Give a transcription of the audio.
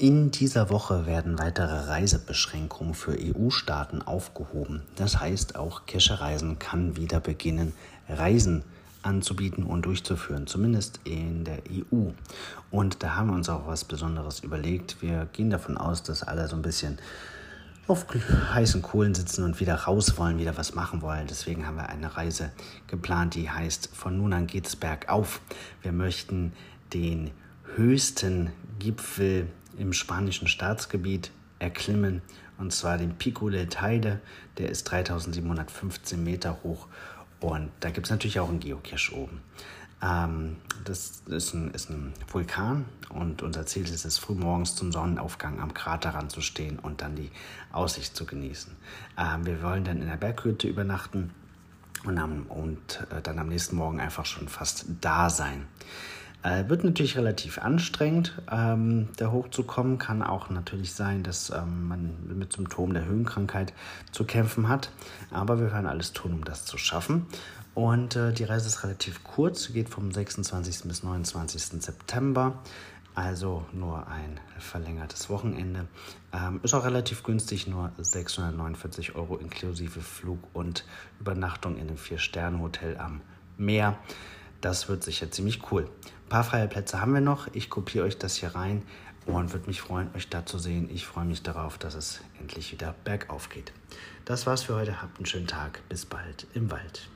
In dieser Woche werden weitere Reisebeschränkungen für EU-Staaten aufgehoben. Das heißt, auch Kescherreisen kann wieder beginnen, Reisen anzubieten und durchzuführen, zumindest in der EU. Und da haben wir uns auch was Besonderes überlegt. Wir gehen davon aus, dass alle so ein bisschen auf heißen Kohlen sitzen und wieder raus wollen, wieder was machen wollen. Deswegen haben wir eine Reise geplant, die heißt Von nun an geht's bergauf. Wir möchten den höchsten Gipfel im spanischen Staatsgebiet erklimmen, und zwar den Pico del Teide, der ist 3715 Meter hoch und da gibt es natürlich auch einen Geocache oben. Ähm, das ist ein, ist ein, Vulkan und unser Ziel ist es, frühmorgens zum Sonnenaufgang am Kraterrand zu stehen und dann die Aussicht zu genießen. Ähm, wir wollen dann in der Berghütte übernachten und, am, und äh, dann am nächsten Morgen einfach schon fast da sein. Äh, wird natürlich relativ anstrengend, ähm, da hochzukommen. Kann auch natürlich sein, dass ähm, man mit Symptomen der Höhenkrankheit zu kämpfen hat. Aber wir werden alles tun, um das zu schaffen. Und äh, die Reise ist relativ kurz, geht vom 26. bis 29. September. Also nur ein verlängertes Wochenende. Ähm, ist auch relativ günstig, nur 649 Euro inklusive Flug und Übernachtung in einem Vier-Sterne-Hotel am Meer. Das wird sicher ziemlich cool. Ein paar freie Plätze haben wir noch. Ich kopiere euch das hier rein und würde mich freuen, euch da zu sehen. Ich freue mich darauf, dass es endlich wieder bergauf geht. Das war's für heute. Habt einen schönen Tag. Bis bald im Wald.